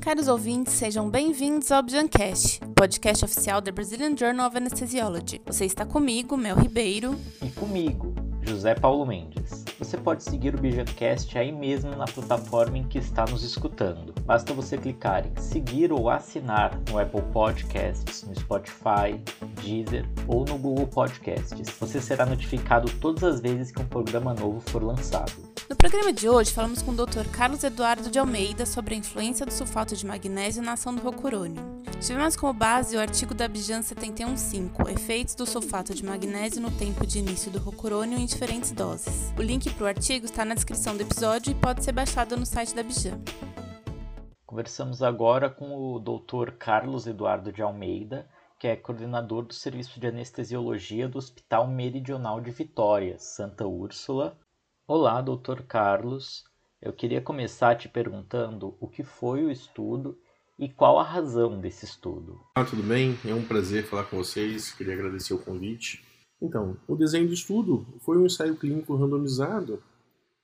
Caros ouvintes, sejam bem-vindos ao Biancast, podcast oficial da Brazilian Journal of Anesthesiology. Você está comigo, Mel Ribeiro. E comigo, José Paulo Mendes. Você pode seguir o Bijancast aí mesmo na plataforma em que está nos escutando. Basta você clicar em seguir ou assinar no Apple Podcasts, no Spotify, Deezer ou no Google Podcasts. Você será notificado todas as vezes que um programa novo for lançado. No programa de hoje, falamos com o Dr. Carlos Eduardo de Almeida sobre a influência do sulfato de magnésio na ação do rocurônio. Tivemos como base o artigo da Bijan 71.5, Efeitos do sulfato de magnésio no tempo de início do rocurônio em diferentes doses. O link para o artigo está na descrição do episódio e pode ser baixado no site da Bijan. Conversamos agora com o Dr. Carlos Eduardo de Almeida, que é coordenador do Serviço de Anestesiologia do Hospital Meridional de Vitória, Santa Úrsula, Olá, Dr. Carlos. Eu queria começar te perguntando o que foi o estudo e qual a razão desse estudo. Ah, tudo bem? É um prazer falar com vocês. Queria agradecer o convite. Então, o desenho do estudo foi um ensaio clínico randomizado,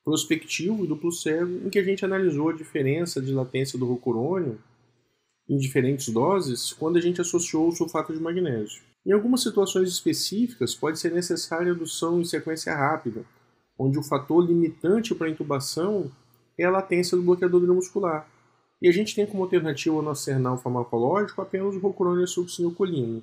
prospectivo e duplo cego, em que a gente analisou a diferença de latência do rocurônio em diferentes doses quando a gente associou o sulfato de magnésio. Em algumas situações específicas, pode ser necessária adução em sequência rápida, onde o fator limitante para a intubação é a latência do bloqueador neuromuscular. E a gente tem como alternativa ao nosso arsenal farmacológico apenas o rocurônio succinilcolina.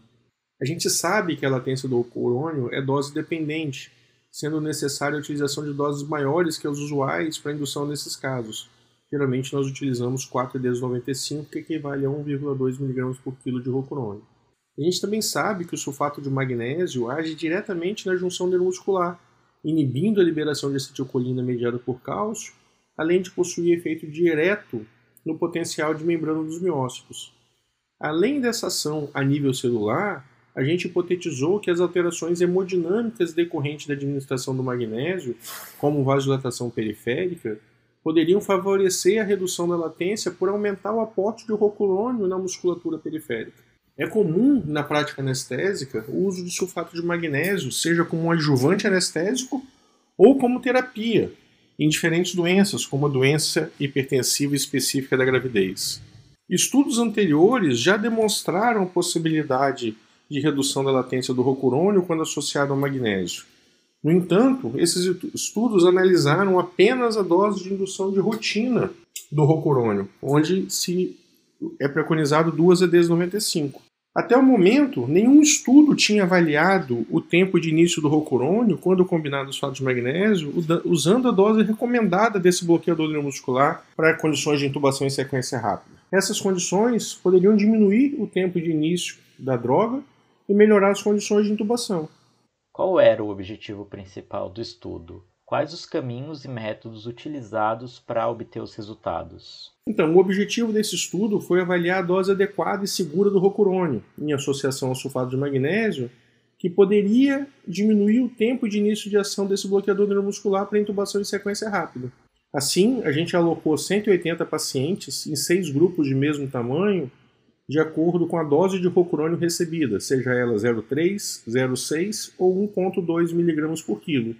A gente sabe que a latência do rocurônio é dose dependente, sendo necessária a utilização de doses maiores que as usuais para indução nesses casos. Geralmente nós utilizamos 4,95, que equivale a 1,2 mg por quilo de rocurônio. A gente também sabe que o sulfato de magnésio age diretamente na junção neuromuscular, inibindo a liberação de acetilcolina mediada por cálcio, além de possuir efeito direto no potencial de membrana dos miócitos. Além dessa ação a nível celular, a gente hipotetizou que as alterações hemodinâmicas decorrentes da administração do magnésio, como vasodilatação periférica, poderiam favorecer a redução da latência por aumentar o aporte de rocurônio na musculatura periférica. É comum na prática anestésica o uso de sulfato de magnésio, seja como um adjuvante anestésico ou como terapia, em diferentes doenças, como a doença hipertensiva específica da gravidez. Estudos anteriores já demonstraram a possibilidade de redução da latência do rocurônio quando associado ao magnésio. No entanto, esses estudos analisaram apenas a dose de indução de rotina do rocurônio, onde se é preconizado duas EDs 95. Até o momento, nenhum estudo tinha avaliado o tempo de início do rocurônio quando combinado os fatos de magnésio usando a dose recomendada desse bloqueador neuromuscular para condições de intubação em sequência rápida. Essas condições poderiam diminuir o tempo de início da droga e melhorar as condições de intubação. Qual era o objetivo principal do estudo? Quais os caminhos e métodos utilizados para obter os resultados? Então, o objetivo desse estudo foi avaliar a dose adequada e segura do rocurônio, em associação ao sulfato de magnésio, que poderia diminuir o tempo de início de ação desse bloqueador neuromuscular para intubação em sequência rápida. Assim, a gente alocou 180 pacientes em seis grupos de mesmo tamanho, de acordo com a dose de rocurônio recebida, seja ela 0,3, 0,6 ou 1,2 mg por quilo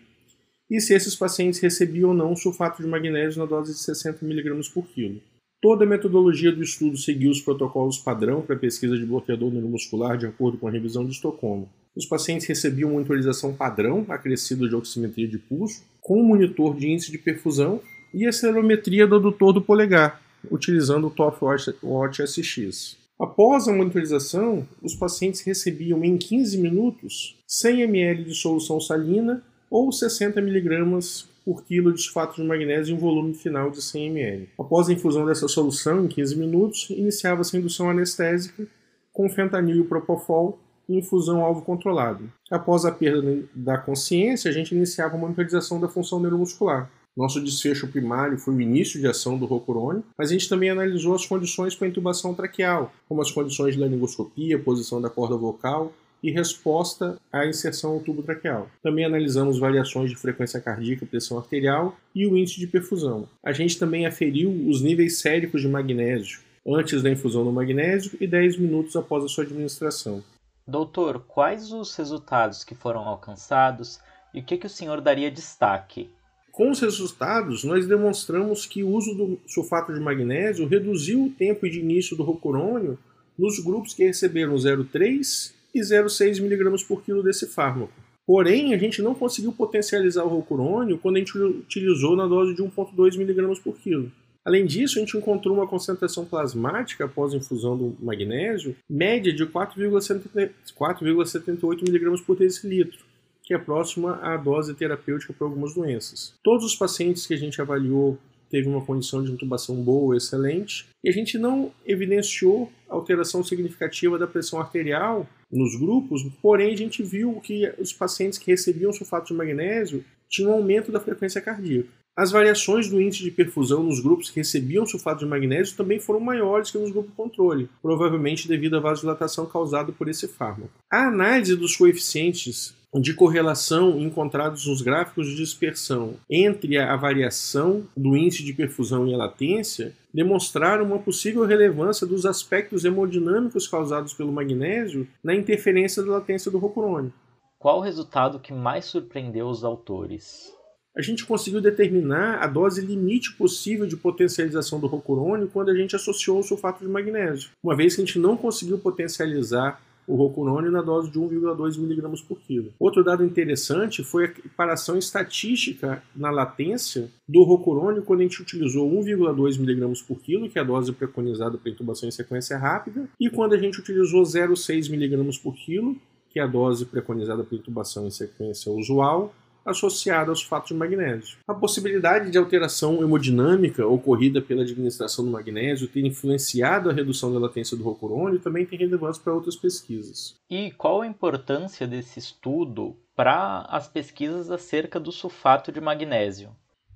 e se esses pacientes recebiam ou não sulfato de magnésio na dose de 60 mg por quilo. Toda a metodologia do estudo seguiu os protocolos padrão para pesquisa de bloqueador neuromuscular de acordo com a revisão de Estocolmo. Os pacientes recebiam monitorização padrão acrescida de oximetria de pulso, com monitor de índice de perfusão e acelerometria do adutor do polegar, utilizando o TOF Watch SX. Após a monitorização, os pacientes recebiam em 15 minutos 100 ml de solução salina ou 60 mg por quilo de sulfato de magnésio em volume final de 100 ml. Após a infusão dessa solução, em 15 minutos, iniciava-se a indução anestésica com fentanil e propofol em infusão alvo controlado. Após a perda da consciência, a gente iniciava a monitorização da função neuromuscular. Nosso desfecho primário foi o início de ação do rocurônio, mas a gente também analisou as condições para intubação traqueal, como as condições de laringoscopia, posição da corda vocal, e resposta à inserção ao tubo traqueal. Também analisamos variações de frequência cardíaca, pressão arterial e o índice de perfusão. A gente também aferiu os níveis séricos de magnésio antes da infusão do magnésio e 10 minutos após a sua administração. Doutor, quais os resultados que foram alcançados e o que, que o senhor daria destaque? Com os resultados, nós demonstramos que o uso do sulfato de magnésio reduziu o tempo de início do rocurônio nos grupos que receberam 0,3 e 0,6 mg por quilo desse fármaco. Porém, a gente não conseguiu potencializar o rocurônio quando a gente utilizou na dose de 1,2 mg por quilo. Além disso, a gente encontrou uma concentração plasmática após infusão do magnésio média de 4,78 mg por decilitro, que é próxima à dose terapêutica para algumas doenças. Todos os pacientes que a gente avaliou teve uma condição de intubação boa, excelente, e a gente não evidenciou alteração significativa da pressão arterial nos grupos, porém a gente viu que os pacientes que recebiam sulfato de magnésio tinham um aumento da frequência cardíaca. As variações do índice de perfusão nos grupos que recebiam sulfato de magnésio também foram maiores que nos grupos controle, provavelmente devido à vasodilatação causada por esse fármaco. A análise dos coeficientes de correlação encontrados nos gráficos de dispersão entre a variação do índice de perfusão e a latência demonstraram uma possível relevância dos aspectos hemodinâmicos causados pelo magnésio na interferência da latência do rocurônio. Qual o resultado que mais surpreendeu os autores? A gente conseguiu determinar a dose limite possível de potencialização do rocurônio quando a gente associou o sulfato de magnésio, uma vez que a gente não conseguiu potencializar o rocurônio na dose de 1,2 mg por quilo. Outro dado interessante foi a comparação estatística na latência do rocurônio quando a gente utilizou 1,2 mg por quilo, que é a dose preconizada para intubação em sequência rápida, e quando a gente utilizou 0,6 mg por quilo, que é a dose preconizada para intubação em sequência usual, associada aos fatos de magnésio. A possibilidade de alteração hemodinâmica ocorrida pela administração do magnésio ter influenciado a redução da latência do rocurônio também tem relevância para outras pesquisas. E qual a importância desse estudo para as pesquisas acerca do sulfato de magnésio?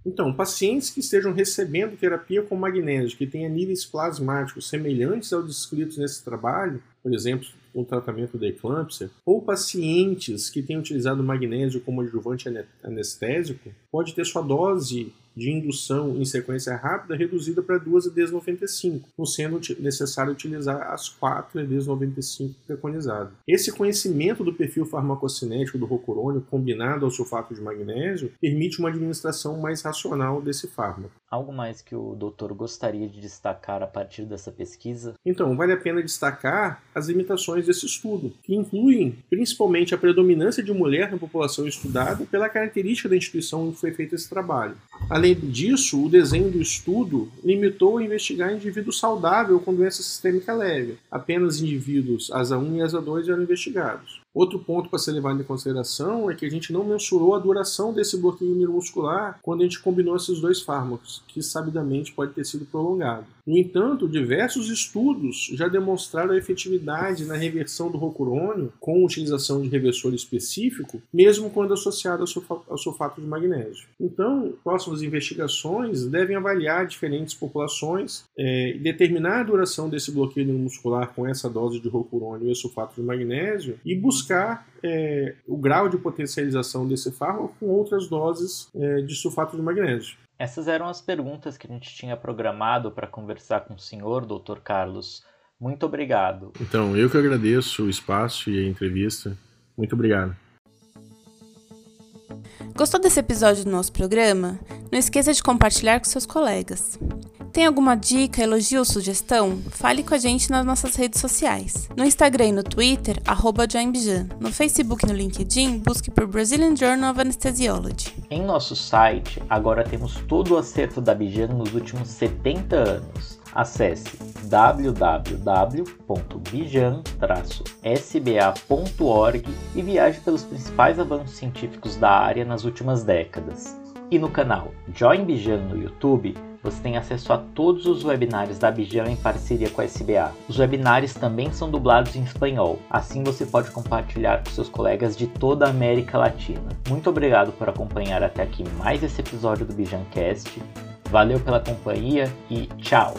Então, pacientes que estejam recebendo terapia com magnésio, que tenha níveis plasmáticos semelhantes aos descritos nesse trabalho, por exemplo, o tratamento da eclâmpsia, ou pacientes que tenham utilizado magnésio como adjuvante anestésico, pode ter sua dose de indução em sequência rápida reduzida para 2 EDs 95, não sendo necessário utilizar as 4 EDs 95 preconizadas. Esse conhecimento do perfil farmacocinético do rocurônio combinado ao sulfato de magnésio permite uma administração mais racional desse fármaco. Algo mais que o doutor gostaria de destacar a partir dessa pesquisa? Então, vale a pena destacar as limitações desse estudo, que incluem principalmente a predominância de mulher na população estudada pela característica da instituição que foi feito esse trabalho. Além disso, o desenho do estudo limitou a investigar indivíduo saudável com doença sistêmica leve. Apenas indivíduos ASA1 e ASA2 eram investigados. Outro ponto para ser levado em consideração é que a gente não mensurou a duração desse bloqueio neuromuscular quando a gente combinou esses dois fármacos, que sabidamente pode ter sido prolongado. No entanto, diversos estudos já demonstraram a efetividade na reversão do rocurônio com utilização de reversor específico, mesmo quando associado ao sulfato de magnésio. Então, próximas investigações devem avaliar diferentes populações é, e determinar a duração desse bloqueio neuromuscular com essa dose de rocurônio e sulfato de magnésio e buscar buscar é, o grau de potencialização desse fármaco com outras doses é, de sulfato de magnésio. Essas eram as perguntas que a gente tinha programado para conversar com o senhor, doutor Carlos. Muito obrigado. Então, eu que agradeço o espaço e a entrevista. Muito obrigado. Gostou desse episódio do nosso programa? Não esqueça de compartilhar com seus colegas. Tem alguma dica, elogio ou sugestão? Fale com a gente nas nossas redes sociais. No Instagram e no Twitter, arroba No Facebook e no LinkedIn, busque por Brazilian Journal of Anesthesiology. Em nosso site, agora temos todo o acerto da Bijan nos últimos 70 anos. Acesse www.bijan-sba.org e viaje pelos principais avanços científicos da área nas últimas décadas. E no canal Join Bijan no YouTube, você tem acesso a todos os webinários da Abijam em parceria com a SBA. Os webinários também são dublados em espanhol, assim você pode compartilhar com seus colegas de toda a América Latina. Muito obrigado por acompanhar até aqui mais esse episódio do Bijancast. Valeu pela companhia e tchau!